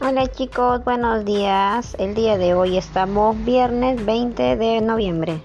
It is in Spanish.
Hola chicos, buenos días. El día de hoy estamos viernes 20 de noviembre.